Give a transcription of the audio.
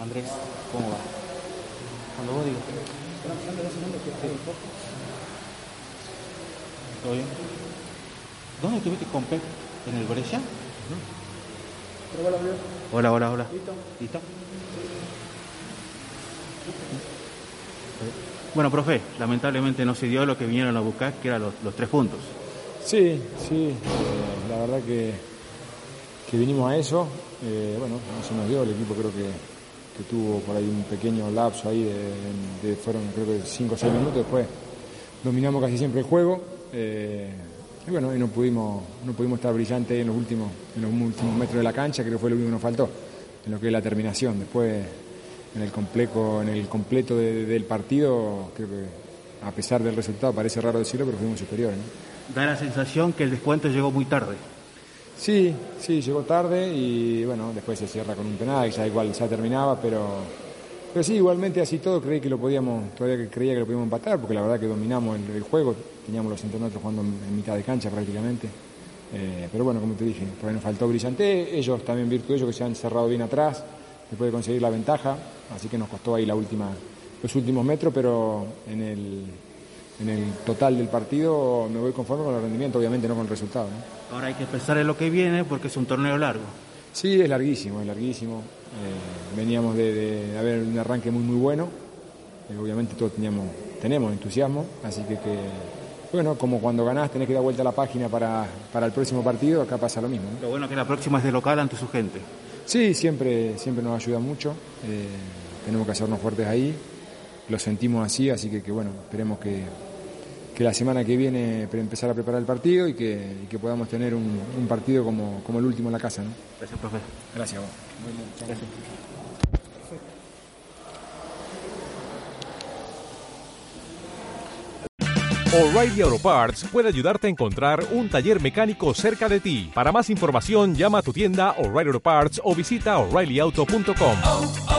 Andrés, ¿cómo va? Cuando vos digas. ¿Todo bien? ¿Dónde estuviste con Pep? ¿En el Brescia? Hola, hola, hola. ¿Listo? ¿Listo? Bueno, profe, lamentablemente no se dio lo que vinieron a buscar, que eran los, los tres puntos. Sí, sí, eh, la verdad que, que vinimos a eso. Eh, bueno, no se nos dio, el equipo creo que, tuvo por ahí un pequeño lapso ahí, de, fueron creo que 5 o 6 minutos, después dominamos casi siempre el juego. eh, y bueno, y no pudimos, no pudimos estar brillantes en los últimos, en los últimos metros de la cancha, creo que fue lo único que nos faltó, en lo que es la terminación. Después, en el complejo, en el completo de- del partido, creo que a pesar del resultado, parece raro decirlo, pero fuimos superiores. Da la sensación que el descuento llegó muy tarde. Sí, sí, llegó tarde y bueno, después se cierra con un penal, ya igual ya terminaba, pero, pero sí, igualmente así todo creí que lo podíamos, todavía creía que lo podíamos empatar, porque la verdad que dominamos el, juego, teníamos los centímetros jugando en, mitad de cancha prácticamente. Eh, pero bueno, como te dije, por ahí nos faltó brillante, ellos también virtud ellos que se han cerrado bien atrás, después de conseguir la ventaja, así que nos costó ahí la última, los últimos metros, pero en el, en el total del partido me voy conforme con el rendimiento, obviamente no con el resultado. ¿no? Ahora hay que pensar en lo que viene porque es un torneo largo. Sí, es larguísimo, es larguísimo. Eh, veníamos de, de haber un arranque muy muy bueno. Eh, obviamente todos teníamos, tenemos entusiasmo, así que, que, bueno, como cuando ganás tenés que dar vuelta a la página para, para el próximo partido, acá pasa lo mismo. ¿no? Lo bueno es que la próxima es de local ante su gente. Sí, siempre, siempre nos ayuda mucho. eh, tenemos que hacernos fuertes ahí. Lo sentimos así, así que, que, bueno, esperemos que, que la semana que viene empezar a preparar el partido y que, y que podamos tener un, un partido como, como el último en la casa. ¿no? Gracias, profe. Gracias a vos. O'Reilly Auto Parts puede ayudarte a encontrar un taller mecánico cerca de ti. Para más información, llama a tu tienda O'Reilly Auto Parts o visita oreillyauto.com.